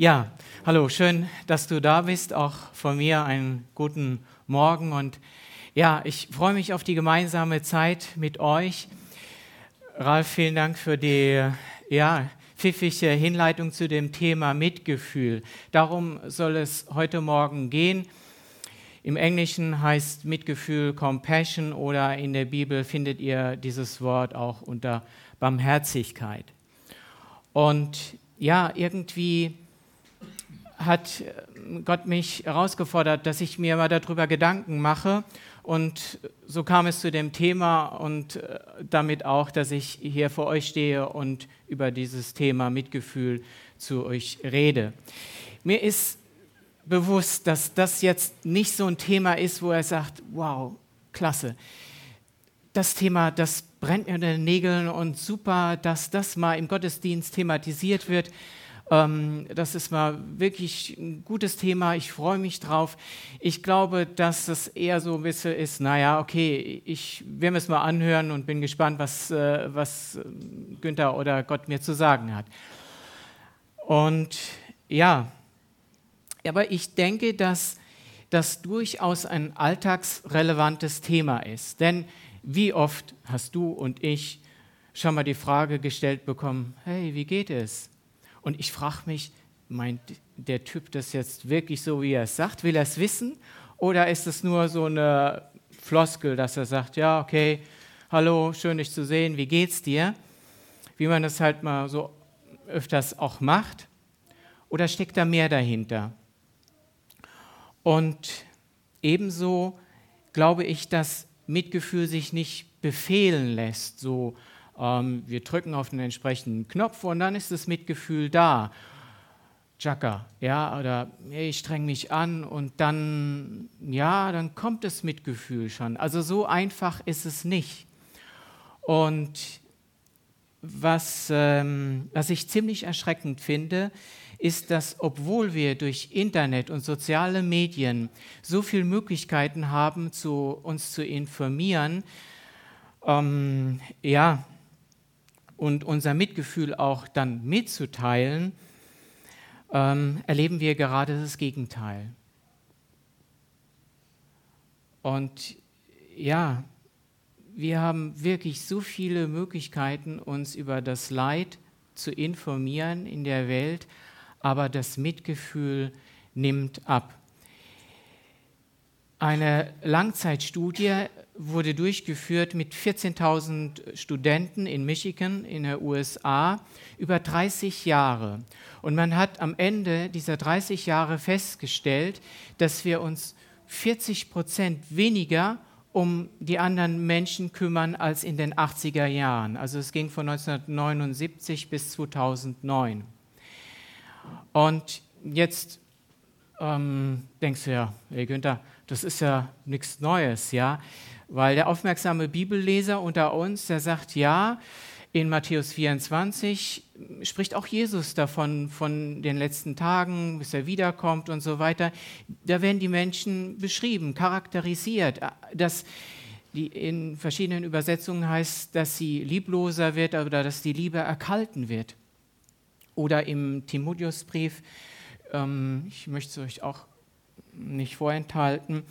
Ja, hallo, schön, dass du da bist. Auch von mir einen guten Morgen. Und ja, ich freue mich auf die gemeinsame Zeit mit euch. Ralf, vielen Dank für die ja, pfiffige Hinleitung zu dem Thema Mitgefühl. Darum soll es heute Morgen gehen. Im Englischen heißt Mitgefühl Compassion oder in der Bibel findet ihr dieses Wort auch unter Barmherzigkeit. Und ja, irgendwie hat äh, Gott mich herausgefordert, dass ich mir mal darüber Gedanken mache. Und so kam es zu dem Thema und äh, damit auch, dass ich hier vor euch stehe und über dieses Thema Mitgefühl zu euch rede. Mir ist bewusst, dass das jetzt nicht so ein Thema ist, wo er sagt, wow, klasse. Das Thema, das brennt mir unter den Nägeln und super, dass das mal im Gottesdienst thematisiert wird. Ähm, das ist mal wirklich ein gutes Thema. Ich freue mich drauf. Ich glaube, dass es eher so ein bisschen ist, naja, okay, ich werde es mal anhören und bin gespannt, was, äh, was Günther oder Gott mir zu sagen hat. Und ja, aber ich denke, dass das durchaus ein alltagsrelevantes Thema ist. Denn wie oft hast du und ich schon mal die Frage gestellt bekommen, hey, wie geht es? Und ich frage mich, meint der Typ das jetzt wirklich so, wie er es sagt? Will er es wissen? Oder ist es nur so eine Floskel, dass er sagt, ja, okay, hallo, schön dich zu sehen, wie geht's dir? Wie man das halt mal so öfters auch macht. Oder steckt da mehr dahinter? Und ebenso glaube ich, dass Mitgefühl sich nicht befehlen lässt, so wir drücken auf den entsprechenden Knopf und dann ist das Mitgefühl da. Chaka, ja, oder hey, ich streng mich an und dann, ja, dann kommt das Mitgefühl schon. Also so einfach ist es nicht. Und was, ähm, was ich ziemlich erschreckend finde, ist, dass obwohl wir durch Internet und soziale Medien so viele Möglichkeiten haben, zu, uns zu informieren, ähm, ja, und unser Mitgefühl auch dann mitzuteilen, ähm, erleben wir gerade das Gegenteil. Und ja, wir haben wirklich so viele Möglichkeiten, uns über das Leid zu informieren in der Welt, aber das Mitgefühl nimmt ab. Eine Langzeitstudie wurde durchgeführt mit 14.000 Studenten in Michigan in den USA über 30 Jahre. Und man hat am Ende dieser 30 Jahre festgestellt, dass wir uns 40 Prozent weniger um die anderen Menschen kümmern als in den 80er Jahren. Also es ging von 1979 bis 2009. Und jetzt ähm, denkst du ja, hey Günther, das ist ja nichts Neues, ja. Weil der aufmerksame Bibelleser unter uns, der sagt, ja, in Matthäus 24 spricht auch Jesus davon, von den letzten Tagen, bis er wiederkommt und so weiter. Da werden die Menschen beschrieben, charakterisiert, dass die in verschiedenen Übersetzungen heißt, dass sie liebloser wird oder dass die Liebe erkalten wird. Oder im Timotheusbrief, ähm, ich möchte es euch auch nicht vorenthalten,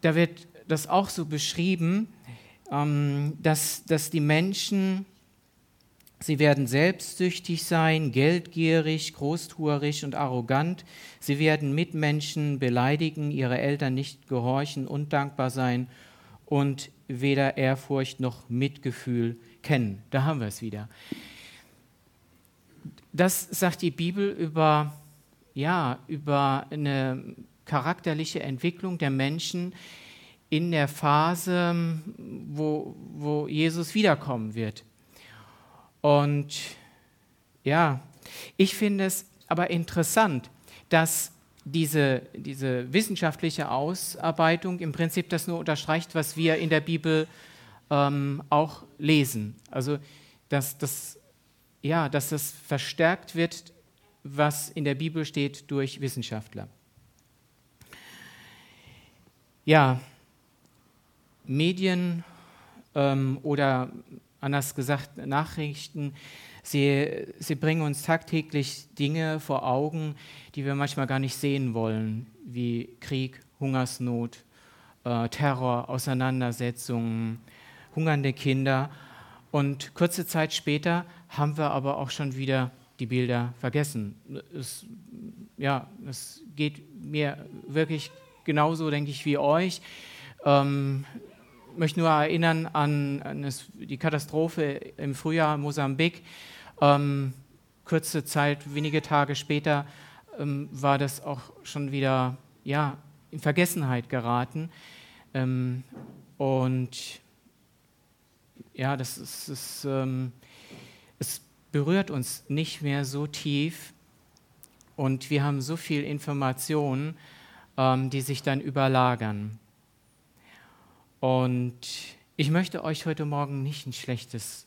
da wird das auch so beschrieben, ähm, dass, dass die Menschen, sie werden selbstsüchtig sein, geldgierig, großtuerisch und arrogant. Sie werden Mitmenschen beleidigen, ihre Eltern nicht gehorchen, undankbar sein und weder Ehrfurcht noch Mitgefühl kennen. Da haben wir es wieder. Das sagt die Bibel über, ja, über eine charakterliche Entwicklung der Menschen, in der Phase, wo, wo Jesus wiederkommen wird. Und ja, ich finde es aber interessant, dass diese, diese wissenschaftliche Ausarbeitung im Prinzip das nur unterstreicht, was wir in der Bibel ähm, auch lesen. Also, dass das, ja, dass das verstärkt wird, was in der Bibel steht durch Wissenschaftler. Ja, Medien ähm, oder anders gesagt Nachrichten Sie, sie bringen uns tagtäglich Dinge vor Augen, die wir manchmal gar nicht sehen wollen, wie Krieg, Hungersnot, äh, Terror, Auseinandersetzungen, hungernde Kinder. Und kurze Zeit später haben wir aber auch schon wieder die Bilder vergessen. Es, ja, es geht mir wirklich genauso, denke ich, wie euch. Ähm, möchte nur erinnern an, an das, die Katastrophe im Frühjahr in Mosambik. Ähm, kurze Zeit, wenige Tage später, ähm, war das auch schon wieder ja, in Vergessenheit geraten. Ähm, und ja, das ist, ist ähm, es berührt uns nicht mehr so tief und wir haben so viel Informationen, ähm, die sich dann überlagern. Und ich möchte euch heute Morgen nicht ein schlechtes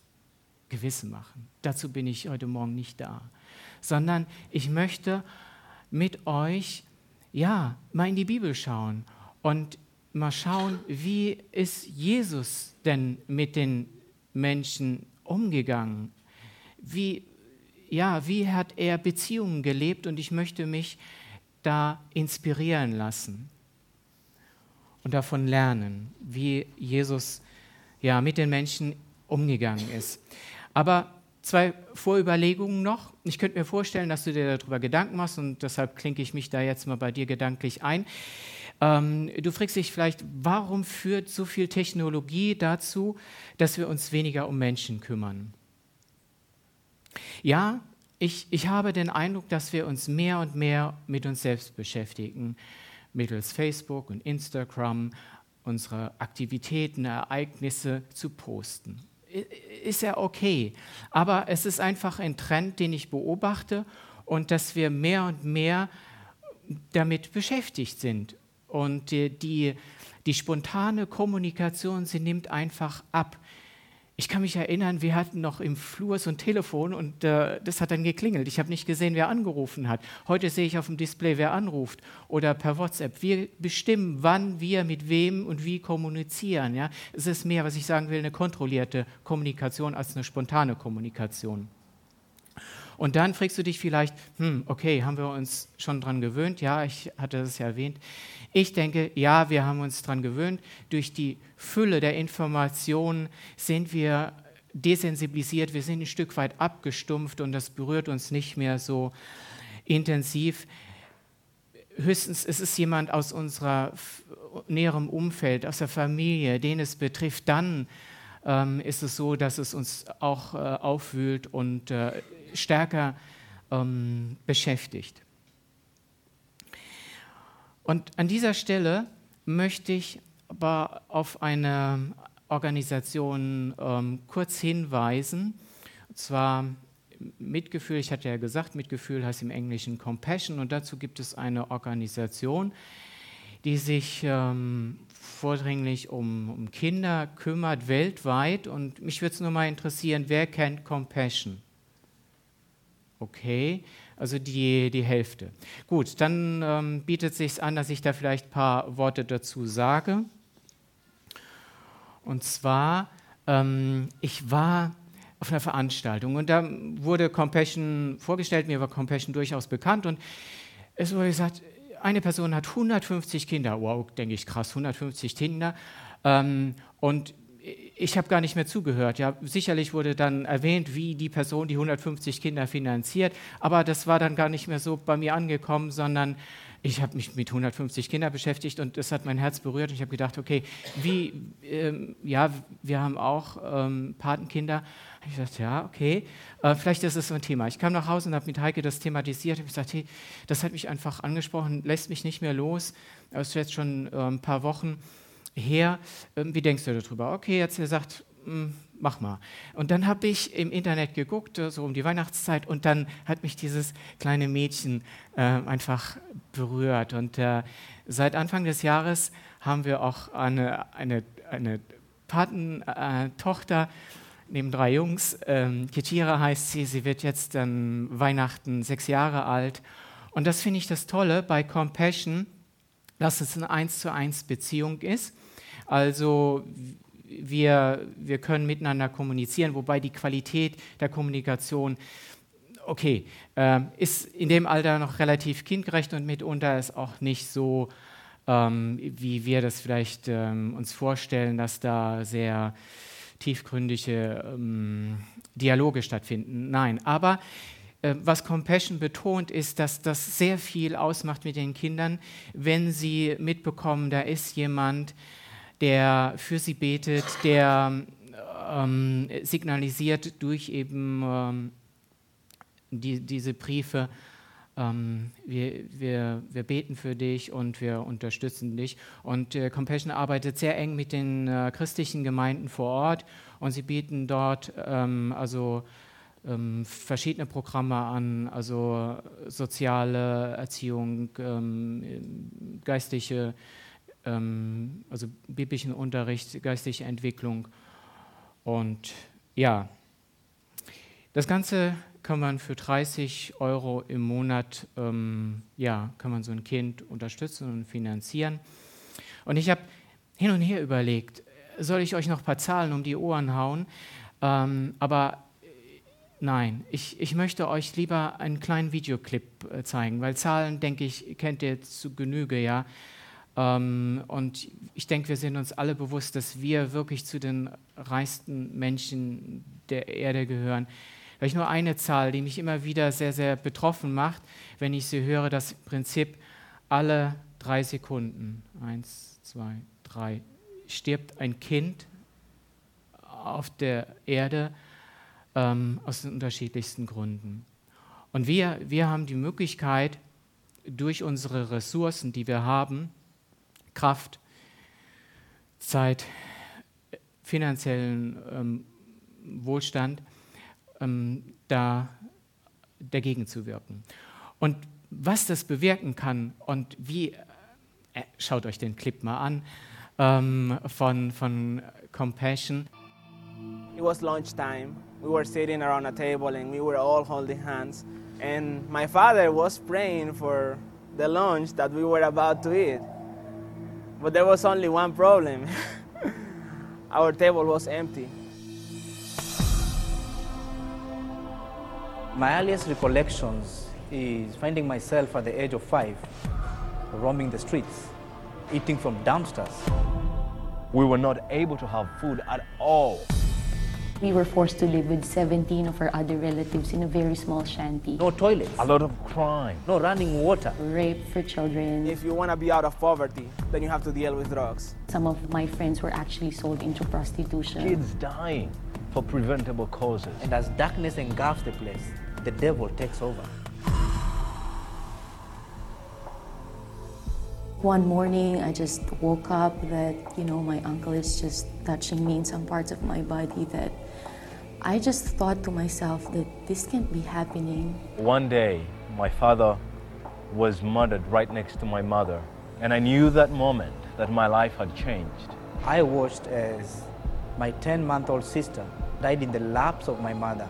Gewissen machen. Dazu bin ich heute Morgen nicht da. Sondern ich möchte mit euch, ja, mal in die Bibel schauen und mal schauen, wie ist Jesus denn mit den Menschen umgegangen? Wie, ja, wie hat er Beziehungen gelebt? Und ich möchte mich da inspirieren lassen und davon lernen, wie Jesus ja, mit den Menschen umgegangen ist. Aber zwei Vorüberlegungen noch. Ich könnte mir vorstellen, dass du dir darüber Gedanken machst und deshalb klinke ich mich da jetzt mal bei dir gedanklich ein. Ähm, du fragst dich vielleicht, warum führt so viel Technologie dazu, dass wir uns weniger um Menschen kümmern? Ja, ich, ich habe den Eindruck, dass wir uns mehr und mehr mit uns selbst beschäftigen, mittels Facebook und Instagram unsere Aktivitäten, Ereignisse zu posten. Ist ja okay, aber es ist einfach ein Trend, den ich beobachte und dass wir mehr und mehr damit beschäftigt sind. Und die, die, die spontane Kommunikation, sie nimmt einfach ab. Ich kann mich erinnern, wir hatten noch im Flur so ein Telefon und äh, das hat dann geklingelt. Ich habe nicht gesehen, wer angerufen hat. Heute sehe ich auf dem Display, wer anruft oder per WhatsApp. Wir bestimmen, wann wir mit wem und wie kommunizieren. Ja? Es ist mehr, was ich sagen will, eine kontrollierte Kommunikation als eine spontane Kommunikation. Und dann fragst du dich vielleicht, hm, okay, haben wir uns schon dran gewöhnt? Ja, ich hatte das ja erwähnt. Ich denke, ja, wir haben uns daran gewöhnt. Durch die Fülle der Informationen sind wir desensibilisiert, wir sind ein Stück weit abgestumpft und das berührt uns nicht mehr so intensiv. Höchstens es ist jemand aus unserer näherem Umfeld, aus der Familie, den es betrifft, dann ähm, ist es so, dass es uns auch äh, aufwühlt und äh, stärker ähm, beschäftigt. Und an dieser Stelle möchte ich aber auf eine Organisation ähm, kurz hinweisen. Und zwar Mitgefühl, ich hatte ja gesagt, Mitgefühl heißt im Englischen Compassion und dazu gibt es eine Organisation, die sich ähm, vordringlich um, um, Kinder kümmert, weltweit. Und mich würde es nur mal interessieren, wer kennt Compassion? Okay, also die, die Hälfte. Gut, dann ähm, bietet es sich an, dass ich da vielleicht ein paar Worte dazu sage. Und zwar, ähm, ich war auf einer Veranstaltung und da wurde Compassion vorgestellt, mir war Compassion durchaus bekannt und es wurde gesagt, eine Person hat 150 Kinder. Wow, denke ich, krass, 150 Kinder. Ähm, und ich habe gar nicht mehr zugehört. Ja, sicherlich wurde dann erwähnt, wie die Person die 150 Kinder finanziert, aber das war dann gar nicht mehr so bei mir angekommen, sondern ich habe mich mit 150 Kindern beschäftigt und das hat mein Herz berührt. Ich habe gedacht, okay, wie, ähm, ja, wir haben auch ähm, Patenkinder. Ich dachte, ja, okay, äh, vielleicht ist es so ein Thema. Ich kam nach Hause und habe mit Heike das thematisiert. Ich gesagt, hey, das hat mich einfach angesprochen, lässt mich nicht mehr los. Es ist jetzt schon äh, ein paar Wochen her, ähm, wie denkst du darüber? Okay, jetzt er sagt, hm, mach mal. Und dann habe ich im Internet geguckt, so um die Weihnachtszeit, und dann hat mich dieses kleine Mädchen äh, einfach berührt. Und äh, seit Anfang des Jahres haben wir auch eine, eine, eine Patentochter äh, neben drei Jungs. Ähm, Ketira heißt sie, sie wird jetzt dann Weihnachten sechs Jahre alt. Und das finde ich das Tolle bei Compassion, dass es eine eins zu eins Beziehung ist. Also wir, wir können miteinander kommunizieren, wobei die Qualität der Kommunikation, okay, äh, ist in dem Alter noch relativ kindgerecht und mitunter ist auch nicht so, ähm, wie wir das vielleicht ähm, uns vorstellen, dass da sehr tiefgründige ähm, Dialoge stattfinden. Nein, aber äh, was Compassion betont, ist, dass das sehr viel ausmacht mit den Kindern, wenn sie mitbekommen, da ist jemand, der für sie betet, der ähm, signalisiert durch eben ähm, die, diese Briefe, ähm, wir, wir, wir beten für dich und wir unterstützen dich. Und äh, Compassion arbeitet sehr eng mit den äh, christlichen Gemeinden vor Ort und sie bieten dort ähm, also ähm, verschiedene Programme an, also soziale Erziehung, ähm, geistliche, ähm, also biblischen Unterricht, geistliche Entwicklung. Und ja, das Ganze kann man für 30 Euro im Monat, ähm, ja, kann man so ein Kind unterstützen und finanzieren. Und ich habe hin und her überlegt, soll ich euch noch ein paar Zahlen um die Ohren hauen? Ähm, aber Nein, ich, ich möchte euch lieber einen kleinen Videoclip äh, zeigen, weil Zahlen, denke ich, kennt ihr zu Genüge, ja. Ähm, und ich denke, wir sind uns alle bewusst, dass wir wirklich zu den reichsten Menschen der Erde gehören. Vielleicht nur eine Zahl, die mich immer wieder sehr, sehr betroffen macht, wenn ich sie höre, das Prinzip, alle drei Sekunden, eins, zwei, drei, stirbt ein Kind auf der Erde ähm, aus den unterschiedlichsten Gründen. Und wir, wir haben die Möglichkeit, durch unsere Ressourcen, die wir haben, Kraft, Zeit, finanziellen ähm, Wohlstand, ähm, da dagegen zu wirken. Und was das bewirken kann und wie, äh, schaut euch den Clip mal an ähm, von, von Compassion. It was lunchtime. We were sitting around a table and we were all holding hands. And my father was praying for the lunch that we were about to eat. But there was only one problem our table was empty. My earliest recollections is finding myself at the age of five, roaming the streets, eating from dumpsters. We were not able to have food at all. We were forced to live with 17 of our other relatives in a very small shanty. No toilets, A lot of crime. no running water. Rape for children. If you want to be out of poverty, then you have to deal with drugs. Some of my friends were actually sold into prostitution. Kids dying for preventable causes. And as darkness engulfs the place, the devil takes over. One morning, I just woke up that, you know, my uncle is just touching me in some parts of my body that I just thought to myself that this can't be happening. One day, my father was murdered right next to my mother, and I knew that moment that my life had changed. I watched as my 10 month old sister died in the laps of my mother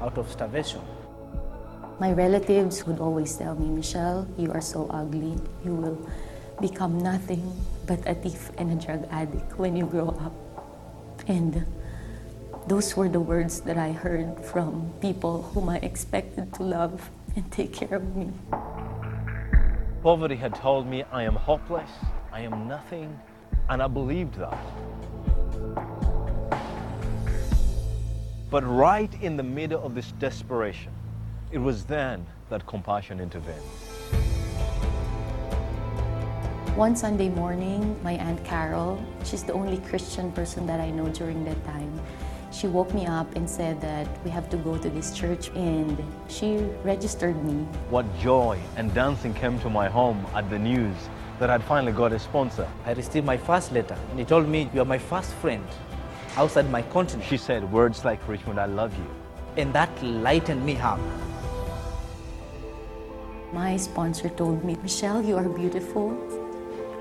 out of starvation. My relatives would always tell me, Michelle, you are so ugly. You will become nothing but a thief and a drug addict when you grow up. And those were the words that I heard from people whom I expected to love and take care of me. Poverty had told me I am hopeless, I am nothing, and I believed that. But right in the middle of this desperation, it was then that compassion intervened. One Sunday morning, my Aunt Carol, she's the only Christian person that I know during that time, she woke me up and said that we have to go to this church and she registered me. What joy and dancing came to my home at the news that I'd finally got a sponsor. I received my first letter, and he told me, You are my first friend outside my continent. She said words like, Richmond, I love you. And that lightened me up. My sponsor told me, Michelle, you are beautiful.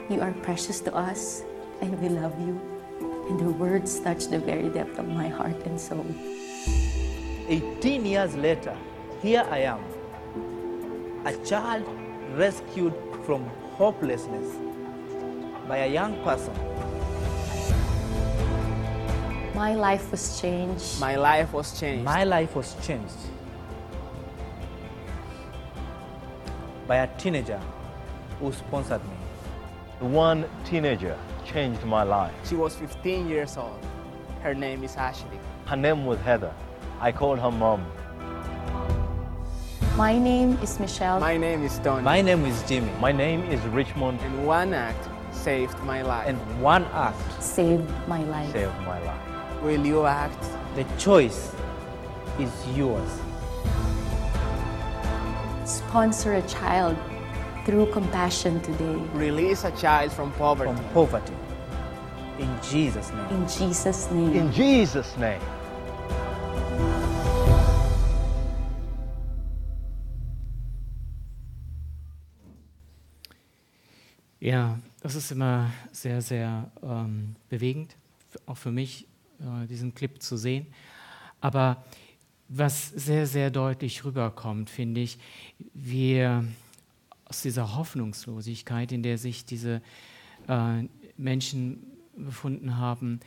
You are precious to us, and we love you. And her words touched the very depth of my heart and soul. 18 years later, here I am, a child rescued from hopelessness by a young person My life was changed. My life was changed My life was changed by a teenager who sponsored me. One teenager changed my life. She was 15 years old. Her name is Ashley. Her name was Heather. I called her mom. My name is Michelle. My name is Tony. My name is Jimmy, My name is Richmond. and one act saved my life. and one act, saved my life. Saved my life. Will you act? the choice is yours. Sponsor a child through compassion today. Release a child from poverty. From poverty. In Jesus' name. In Jesus' name. In Jesus' name. Ja, das ist immer sehr, sehr ähm, bewegend, auch für mich, äh, diesen Clip zu sehen. Aber was sehr, sehr deutlich rüberkommt, finde ich, wir aus dieser Hoffnungslosigkeit, in der sich diese äh, Menschen befunden haben,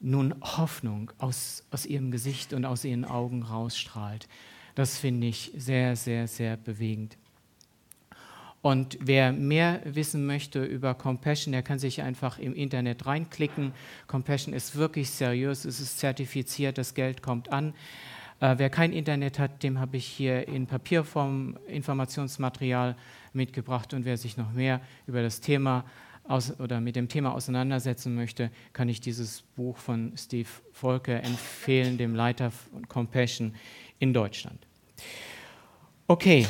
nun Hoffnung aus, aus ihrem Gesicht und aus ihren Augen rausstrahlt. Das finde ich sehr, sehr, sehr bewegend. Und wer mehr wissen möchte über Compassion, der kann sich einfach im Internet reinklicken. Compassion ist wirklich seriös, es ist zertifiziert, das Geld kommt an. Äh, wer kein Internet hat, dem habe ich hier in Papierform Informationsmaterial mitgebracht. Und wer sich noch mehr über das Thema aus, oder mit dem Thema auseinandersetzen möchte, kann ich dieses Buch von Steve Volke empfehlen, dem Leiter von Compassion in Deutschland. Okay,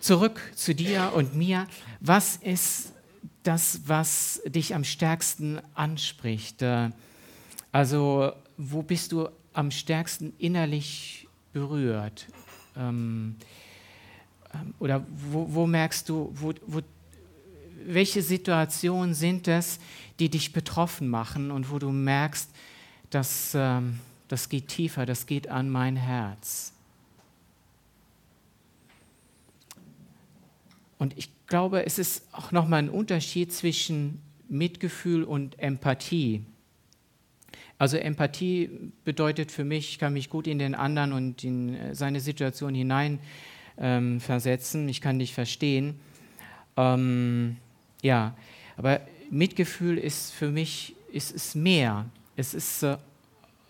zurück zu dir und mir. Was ist das, was dich am stärksten anspricht? Äh, Also, wo bist du am stärksten innerlich berührt? Ähm, ähm, oder wo, wo merkst du, wo, wo, welche Situationen sind es, die dich betroffen machen und wo du merkst, dass ähm, das geht tiefer, das geht an mein Herz? Und ich glaube, es ist auch nochmal ein Unterschied zwischen Mitgefühl und Empathie. Also Empathie bedeutet für mich, ich kann mich gut in den anderen und in äh, seine Situation hinein ähm, versetzen, ich kann dich verstehen. Ähm, ja, aber Mitgefühl ist für mich ist, ist mehr. Es ist äh,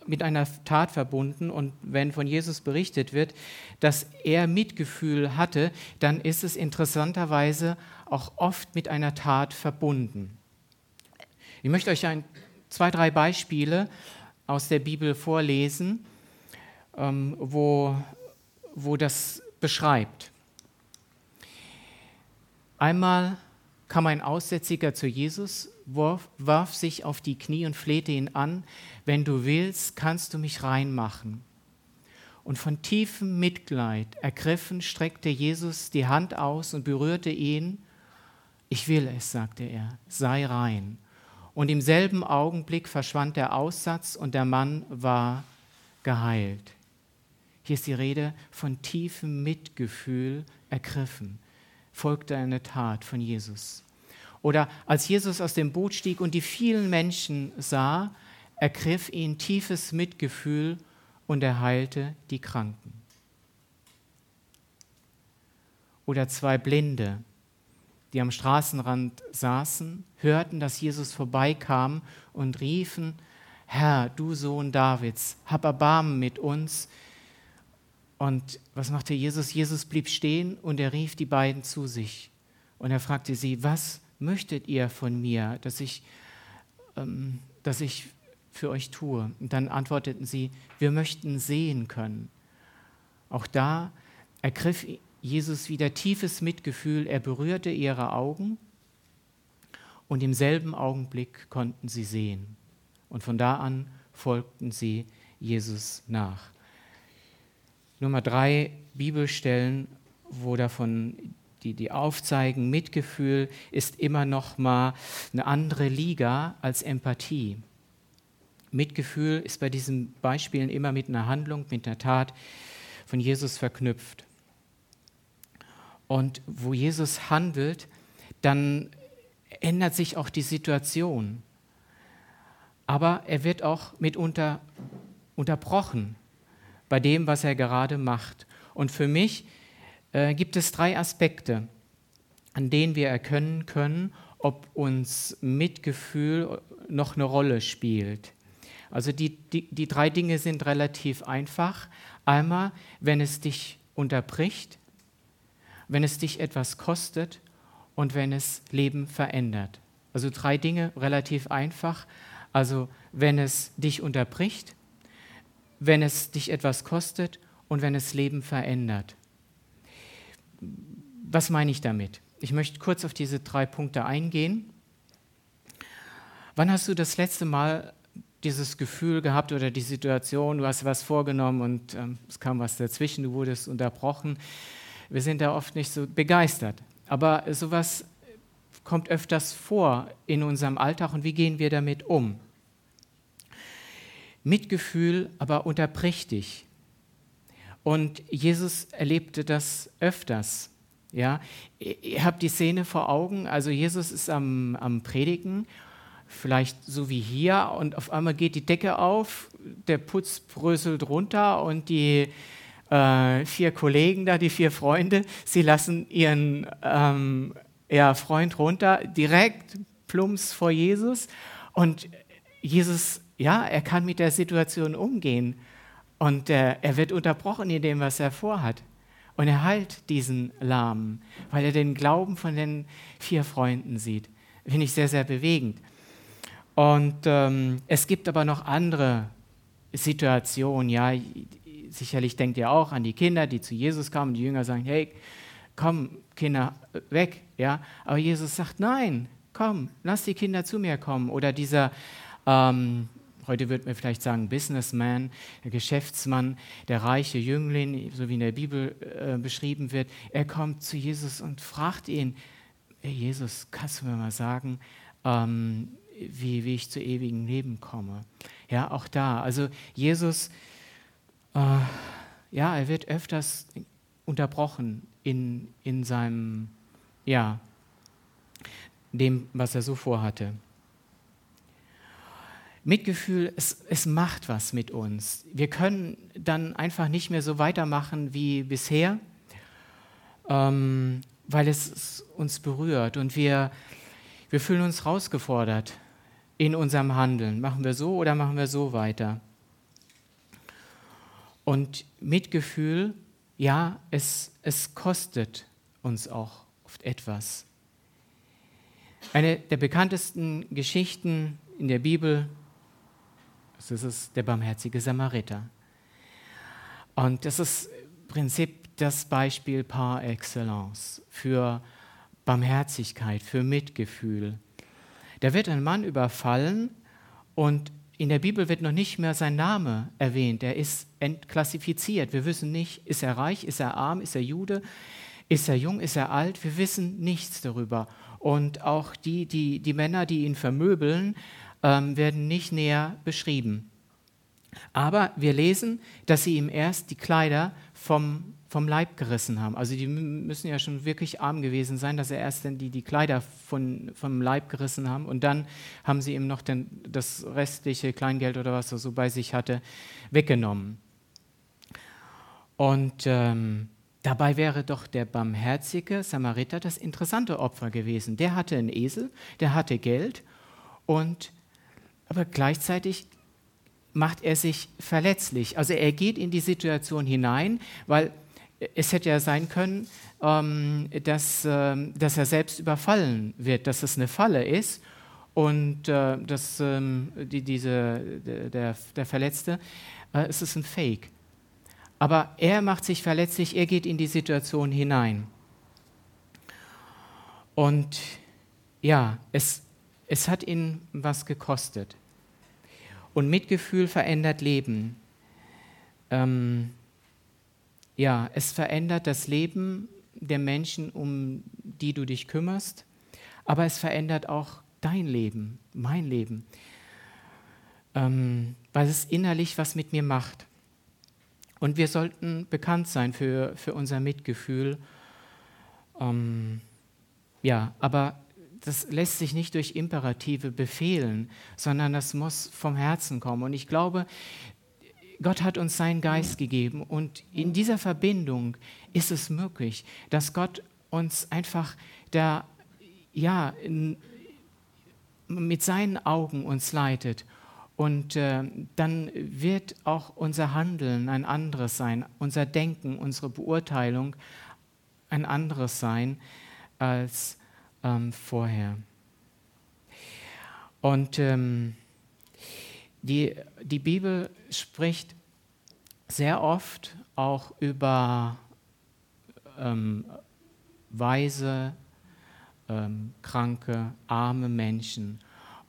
mit einer Tat verbunden und wenn von Jesus berichtet wird, dass er Mitgefühl hatte, dann ist es interessanterweise auch oft mit einer Tat verbunden. Ich möchte euch ein, zwei, drei Beispiele aus der Bibel vorlesen, ähm, wo, wo das beschreibt. Einmal kam ein Aussätziger zu Jesus, warf, warf sich auf die Knie und flehte ihn an, wenn du willst, kannst du mich reinmachen. Und von tiefem Mitleid ergriffen, streckte Jesus die Hand aus und berührte ihn. Ich will es, sagte er, sei rein. Und im selben Augenblick verschwand der Aussatz und der Mann war geheilt. Hier ist die Rede von tiefem Mitgefühl ergriffen. Folgte eine Tat von Jesus. Oder als Jesus aus dem Boot stieg und die vielen Menschen sah, ergriff ihn tiefes Mitgefühl und er heilte die Kranken. Oder zwei Blinde, die am Straßenrand saßen, hörten, dass Jesus vorbeikam und riefen, Herr, du Sohn Davids, hab Erbarmen mit uns. Und was machte Jesus? Jesus blieb stehen und er rief die beiden zu sich. Und er fragte sie, was möchtet ihr von mir, dass ich, ähm, dass ich für euch tue? Und dann antworteten sie, wir möchten sehen können. Auch da ergriff Jesus wieder tiefes Mitgefühl, er berührte ihre Augen und im selben Augenblick konnten sie sehen. Und von da an folgten sie Jesus nach. Nummer drei Bibelstellen, wo davon die, die aufzeigen, Mitgefühl ist immer noch mal eine andere Liga als Empathie. Mitgefühl ist bei diesen Beispielen immer mit einer Handlung, mit einer Tat von Jesus verknüpft. Und wo Jesus handelt, dann ändert sich auch die Situation. aber er wird auch mitunter unterbrochen bei dem, was er gerade macht. Und für mich äh, gibt es drei Aspekte, an denen wir erkennen können, ob uns Mitgefühl noch eine Rolle spielt. Also die, die, die drei Dinge sind relativ einfach. Einmal, wenn es dich unterbricht, wenn es dich etwas kostet und wenn es Leben verändert. Also drei Dinge relativ einfach. Also wenn es dich unterbricht, wenn es dich etwas kostet und wenn es Leben verändert. Was meine ich damit? Ich möchte kurz auf diese drei Punkte eingehen. Wann hast du das letzte Mal dieses Gefühl gehabt oder die Situation, du hast was vorgenommen und ähm, es kam was dazwischen, du wurdest unterbrochen. Wir sind da oft nicht so begeistert. Aber sowas kommt öfters vor in unserem Alltag und wie gehen wir damit um? Mitgefühl aber unterbricht dich. Und Jesus erlebte das öfters. Ja, ihr habt die Szene vor Augen. Also Jesus ist am, am Predigen vielleicht so wie hier und auf einmal geht die Decke auf, der Putz bröselt runter und die äh, vier Kollegen da, die vier Freunde, sie lassen ihren ähm, ja, Freund runter, direkt plumps vor Jesus und Jesus, ja, er kann mit der Situation umgehen und äh, er wird unterbrochen in dem, was er vorhat. Und er heilt diesen Lahmen, weil er den Glauben von den vier Freunden sieht. Finde ich sehr, sehr bewegend. Und ähm, es gibt aber noch andere Situationen, ja, sicherlich denkt ihr auch an die Kinder, die zu Jesus kamen, die Jünger sagen, hey, komm, Kinder, weg, ja, aber Jesus sagt, nein, komm, lass die Kinder zu mir kommen. Oder dieser, ähm, heute wird man vielleicht sagen, Businessman, Geschäftsmann, der reiche Jüngling, so wie in der Bibel äh, beschrieben wird, er kommt zu Jesus und fragt ihn, hey Jesus, kannst du mir mal sagen, ähm, wie, wie ich zu ewigem Leben komme. Ja, auch da. Also Jesus, äh, ja, er wird öfters unterbrochen in, in seinem, ja, dem, was er so vorhatte. Mitgefühl, es, es macht was mit uns. Wir können dann einfach nicht mehr so weitermachen wie bisher, ähm, weil es uns berührt und wir, wir fühlen uns herausgefordert in unserem Handeln. Machen wir so oder machen wir so weiter? Und Mitgefühl, ja, es, es kostet uns auch oft etwas. Eine der bekanntesten Geschichten in der Bibel, das ist es, der barmherzige Samariter. Und das ist im Prinzip das Beispiel par excellence für Barmherzigkeit, für Mitgefühl, da wird ein Mann überfallen und in der Bibel wird noch nicht mehr sein Name erwähnt. Er ist entklassifiziert. Wir wissen nicht, ist er reich, ist er arm, ist er Jude, ist er jung, ist er alt. Wir wissen nichts darüber. Und auch die, die, die Männer, die ihn vermöbeln, ähm, werden nicht näher beschrieben. Aber wir lesen, dass sie ihm erst die Kleider vom vom Leib gerissen haben. Also die müssen ja schon wirklich arm gewesen sein, dass er erst dann die, die Kleider von, vom Leib gerissen haben und dann haben sie ihm noch den, das restliche Kleingeld oder was er so bei sich hatte, weggenommen. Und ähm, dabei wäre doch der barmherzige Samariter das interessante Opfer gewesen. Der hatte einen Esel, der hatte Geld und aber gleichzeitig macht er sich verletzlich. Also er geht in die Situation hinein, weil es hätte ja sein können, ähm, dass, äh, dass er selbst überfallen wird, dass es eine Falle ist und äh, dass ähm, die, diese, der, der Verletzte, äh, es ist ein Fake. Aber er macht sich verletzlich, er geht in die Situation hinein. Und ja, es, es hat ihn was gekostet. Und Mitgefühl verändert Leben. Ähm, ja, es verändert das Leben der Menschen, um die du dich kümmerst, aber es verändert auch dein Leben, mein Leben, ähm, weil es innerlich was mit mir macht. Und wir sollten bekannt sein für, für unser Mitgefühl. Ähm, ja, aber das lässt sich nicht durch Imperative befehlen, sondern das muss vom Herzen kommen. Und ich glaube, Gott hat uns seinen Geist gegeben und in dieser Verbindung ist es möglich, dass Gott uns einfach da, ja, in, mit seinen Augen uns leitet. Und äh, dann wird auch unser Handeln ein anderes sein, unser Denken, unsere Beurteilung ein anderes sein als ähm, vorher. Und ähm, die, die Bibel spricht sehr oft auch über ähm, weise, ähm, kranke, arme Menschen.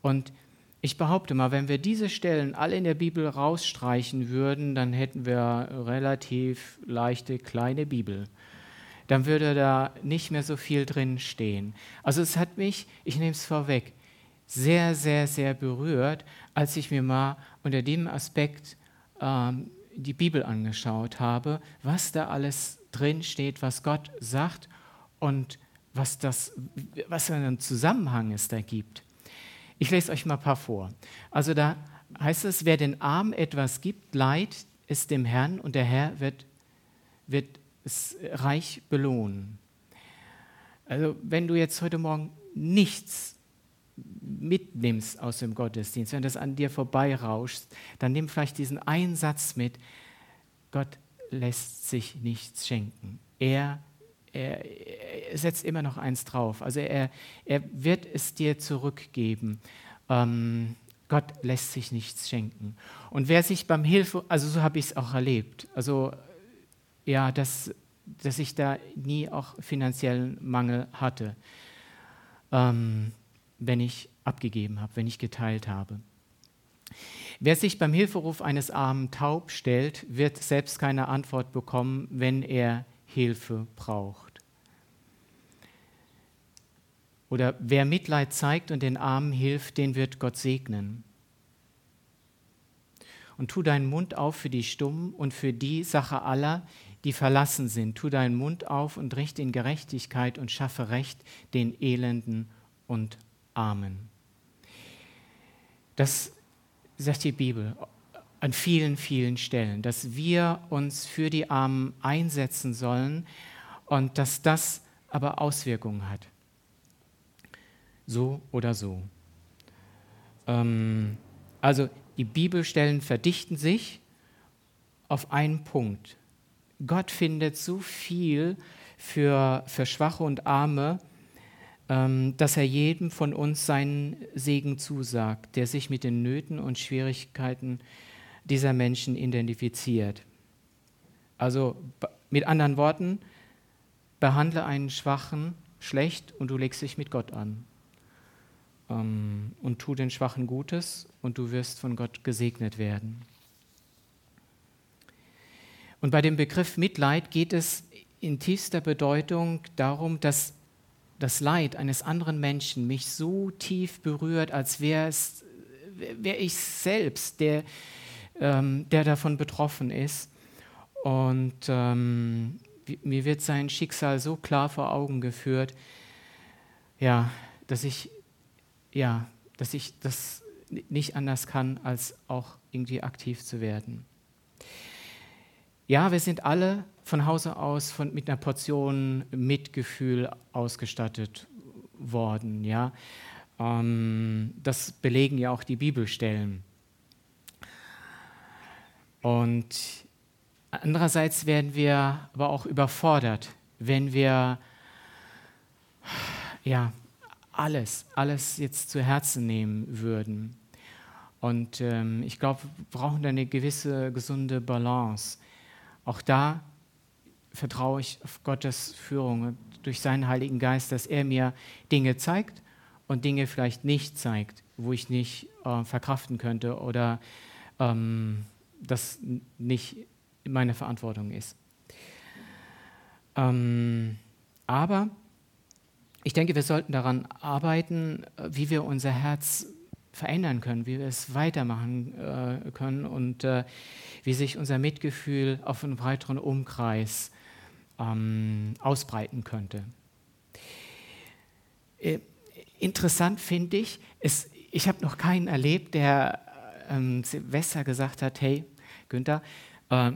Und ich behaupte mal, wenn wir diese Stellen alle in der Bibel rausstreichen würden, dann hätten wir relativ leichte kleine Bibel. Dann würde da nicht mehr so viel drin stehen. Also es hat mich, ich nehme es vorweg, sehr, sehr, sehr berührt, als ich mir mal unter dem Aspekt ähm, die Bibel angeschaut habe, was da alles drin steht, was Gott sagt und was, das, was für einen Zusammenhang es da gibt. Ich lese euch mal ein paar vor. Also da heißt es, wer den Armen etwas gibt, leid es dem Herrn und der Herr wird, wird es reich belohnen. Also wenn du jetzt heute Morgen nichts mitnimmst aus dem Gottesdienst, wenn das an dir vorbeirauscht, dann nimm vielleicht diesen einen Satz mit, Gott lässt sich nichts schenken. Er, er, er setzt immer noch eins drauf. Also er, er wird es dir zurückgeben. Ähm, Gott lässt sich nichts schenken. Und wer sich beim Hilfe, also so habe ich es auch erlebt, also ja, dass, dass ich da nie auch finanziellen Mangel hatte. Ähm, wenn ich abgegeben habe, wenn ich geteilt habe. Wer sich beim Hilferuf eines Armen taub stellt, wird selbst keine Antwort bekommen, wenn er Hilfe braucht. Oder wer Mitleid zeigt und den Armen hilft, den wird Gott segnen. Und tu deinen Mund auf für die Stummen und für die Sache aller, die verlassen sind. Tu deinen Mund auf und richte in Gerechtigkeit und schaffe Recht den Elenden und Armen. Das sagt die Bibel an vielen, vielen Stellen, dass wir uns für die Armen einsetzen sollen und dass das aber Auswirkungen hat. So oder so. Ähm, also die Bibelstellen verdichten sich auf einen Punkt. Gott findet so viel für, für Schwache und Arme, ähm, dass er jedem von uns seinen Segen zusagt, der sich mit den Nöten und Schwierigkeiten dieser Menschen identifiziert. Also mit anderen Worten, behandle einen Schwachen schlecht und du legst dich mit Gott an. Ähm, und tu den Schwachen Gutes und du wirst von Gott gesegnet werden. Und bei dem Begriff Mitleid geht es in tiefster Bedeutung darum, dass das Leid eines anderen Menschen mich so tief berührt, als wäre wär ich selbst, der, ähm, der davon betroffen ist. Und ähm, mir wird sein Schicksal so klar vor Augen geführt, ja, dass ich, ja, dass ich das nicht anders kann, als auch irgendwie aktiv zu werden. Ja, wir sind alle von Hause aus von, mit einer Portion Mitgefühl ausgestattet worden. Ja? Ähm, das belegen ja auch die Bibelstellen. Und andererseits werden wir aber auch überfordert, wenn wir ja, alles, alles jetzt zu Herzen nehmen würden. Und ähm, ich glaube, wir brauchen da eine gewisse gesunde Balance. Auch da vertraue ich auf Gottes Führung durch seinen Heiligen Geist, dass er mir Dinge zeigt und Dinge vielleicht nicht zeigt, wo ich nicht äh, verkraften könnte oder ähm, das nicht meine Verantwortung ist. Ähm, aber ich denke, wir sollten daran arbeiten, wie wir unser Herz verändern können, wie wir es weitermachen äh, können und äh, wie sich unser Mitgefühl auf einen breiteren Umkreis ähm, ausbreiten könnte. Äh, interessant finde ich, es, ich habe noch keinen erlebt, der ähm, Silvester gesagt hat, hey Günther, äh,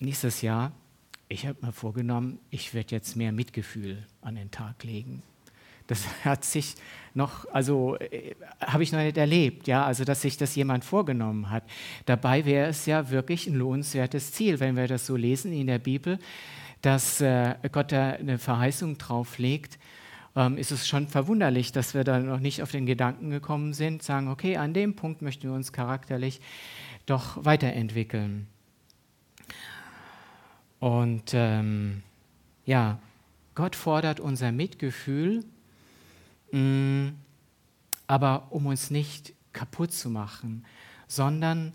nächstes Jahr, ich habe mir vorgenommen, ich werde jetzt mehr Mitgefühl an den Tag legen. Das hat sich noch, also äh, habe ich noch nicht erlebt, ja, also dass sich das jemand vorgenommen hat. Dabei wäre es ja wirklich ein lohnenswertes Ziel, wenn wir das so lesen in der Bibel, dass äh, Gott da eine Verheißung drauflegt. Ähm, ist es schon verwunderlich, dass wir da noch nicht auf den Gedanken gekommen sind, sagen, okay, an dem Punkt möchten wir uns charakterlich doch weiterentwickeln. Und ähm, ja, Gott fordert unser Mitgefühl aber um uns nicht kaputt zu machen, sondern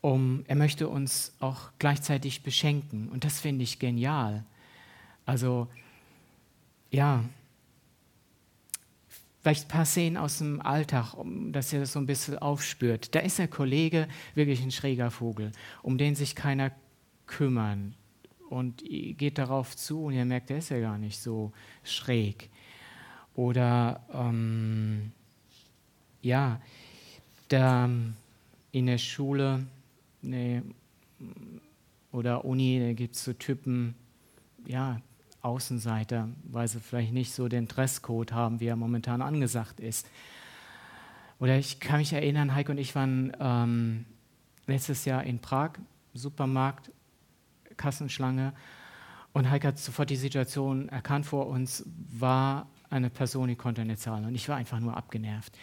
um, er möchte uns auch gleichzeitig beschenken. Und das finde ich genial. Also, ja, vielleicht ein paar Szenen aus dem Alltag, um, dass ihr das so ein bisschen aufspürt. Da ist der Kollege wirklich ein schräger Vogel, um den sich keiner kümmern. Und geht darauf zu und ihr merkt, der ist ja gar nicht so schräg. Oder ähm, ja, da in der Schule ne, oder Uni, da gibt es so Typen, ja, Außenseiter, weil sie vielleicht nicht so den Dresscode haben, wie er momentan angesagt ist. Oder ich kann mich erinnern, Heike und ich waren ähm, letztes Jahr in Prag, Supermarkt, Kassenschlange, und Heike hat sofort die Situation erkannt vor uns, war eine Person, die konnte nicht zahlen. Und ich war einfach nur abgenervt.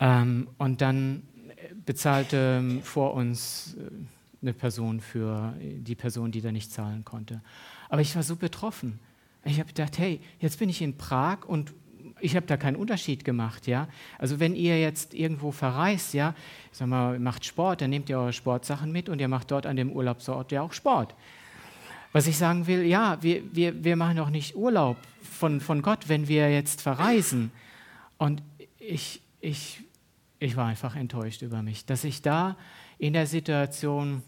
Ähm, und dann bezahlte ähm, vor uns äh, eine Person für die Person, die da nicht zahlen konnte. Aber ich war so betroffen. Ich habe gedacht, hey, jetzt bin ich in Prag und ich habe da keinen Unterschied gemacht, ja. Also wenn ihr jetzt irgendwo verreist, ja, ich sag mal, macht Sport, dann nehmt ihr eure Sportsachen mit und ihr macht dort an dem Urlaubsort ja auch Sport. Was ich sagen will, ja, wir, wir, wir machen doch nicht Urlaub von, von Gott, wenn wir jetzt verreisen. Und ich, ich, ich war einfach enttäuscht über mich, dass ich da in der Situation,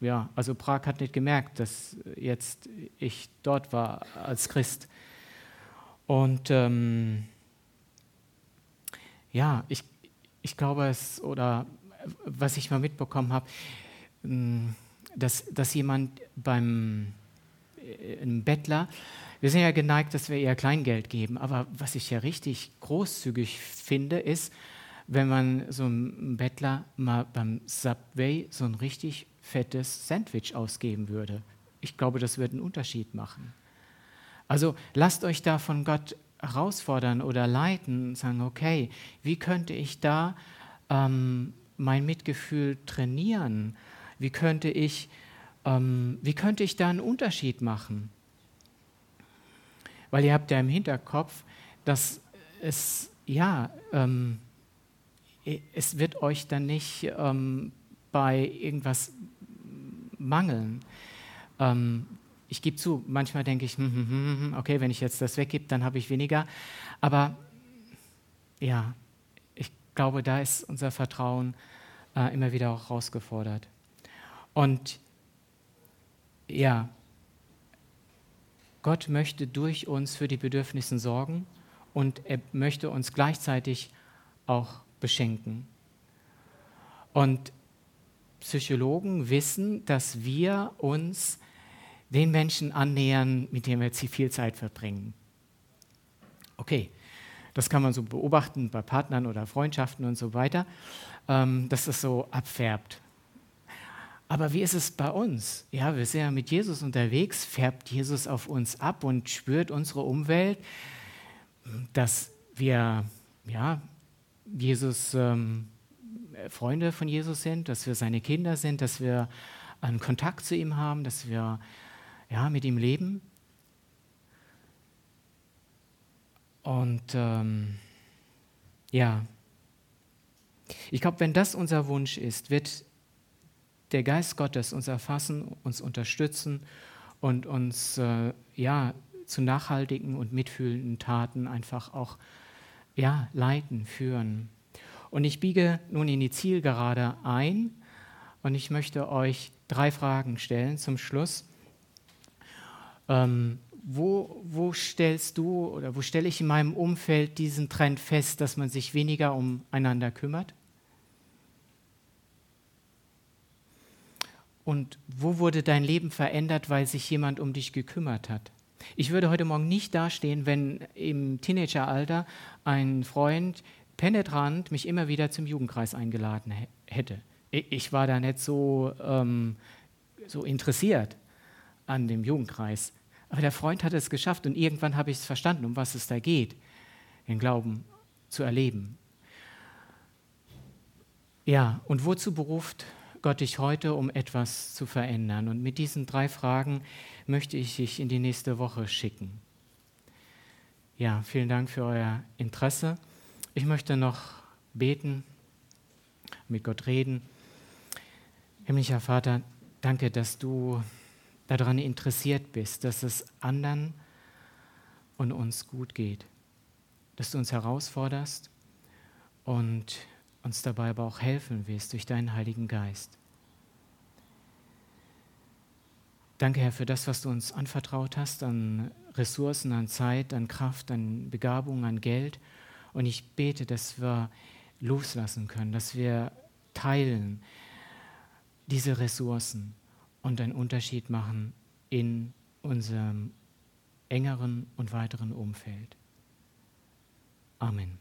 ja, also Prag hat nicht gemerkt, dass jetzt ich dort war als Christ. Und ähm, ja, ich, ich glaube es, oder was ich mal mitbekommen habe, hm, dass, dass jemand beim äh, einem Bettler, wir sind ja geneigt, dass wir eher Kleingeld geben, aber was ich ja richtig großzügig finde, ist, wenn man so einem Bettler mal beim Subway so ein richtig fettes Sandwich ausgeben würde. Ich glaube, das würde einen Unterschied machen. Also lasst euch da von Gott herausfordern oder leiten und sagen, okay, wie könnte ich da ähm, mein Mitgefühl trainieren? Wie könnte ich, ähm, wie könnte ich da einen Unterschied machen? Weil ihr habt ja im Hinterkopf, dass es, ja, ähm, es wird euch dann nicht ähm, bei irgendwas mangeln. Ähm, ich gebe zu, manchmal denke ich, hm, hm, hm, okay, wenn ich jetzt das weggebe, dann habe ich weniger. Aber ja, ich glaube, da ist unser Vertrauen äh, immer wieder auch herausgefordert. Und ja, Gott möchte durch uns für die Bedürfnisse sorgen und er möchte uns gleichzeitig auch beschenken. Und Psychologen wissen, dass wir uns den Menschen annähern, mit denen wir viel Zeit verbringen. Okay, das kann man so beobachten bei Partnern oder Freundschaften und so weiter, ähm, dass das so abfärbt. Aber wie ist es bei uns? Ja, wir sind ja mit Jesus unterwegs, färbt Jesus auf uns ab und spürt unsere Umwelt, dass wir, ja, Jesus, ähm, Freunde von Jesus sind, dass wir seine Kinder sind, dass wir einen Kontakt zu ihm haben, dass wir ja, mit ihm leben. Und ähm, ja, ich glaube, wenn das unser Wunsch ist, wird der Geist Gottes uns erfassen, uns unterstützen und uns äh, ja, zu nachhaltigen und mitfühlenden Taten einfach auch ja, leiten, führen. Und ich biege nun in die Zielgerade ein und ich möchte euch drei Fragen stellen zum Schluss, ähm, wo, wo stellst du oder wo stelle ich in meinem Umfeld diesen Trend fest, dass man sich weniger umeinander kümmert? Und wo wurde dein Leben verändert, weil sich jemand um dich gekümmert hat? Ich würde heute Morgen nicht dastehen, wenn im Teenageralter ein Freund penetrant mich immer wieder zum Jugendkreis eingeladen hätte. Ich war da nicht so, ähm, so interessiert an dem Jugendkreis. Aber der Freund hat es geschafft und irgendwann habe ich es verstanden, um was es da geht, den Glauben zu erleben. Ja, und wozu beruft Gott dich heute, um etwas zu verändern? Und mit diesen drei Fragen möchte ich dich in die nächste Woche schicken. Ja, vielen Dank für euer Interesse. Ich möchte noch beten, mit Gott reden. Himmlischer Vater, danke, dass du daran interessiert bist, dass es anderen und uns gut geht, dass du uns herausforderst und uns dabei aber auch helfen willst durch deinen Heiligen Geist. Danke, Herr, für das, was du uns anvertraut hast an Ressourcen, an Zeit, an Kraft, an Begabung, an Geld. Und ich bete, dass wir loslassen können, dass wir teilen diese Ressourcen und einen Unterschied machen in unserem engeren und weiteren Umfeld. Amen.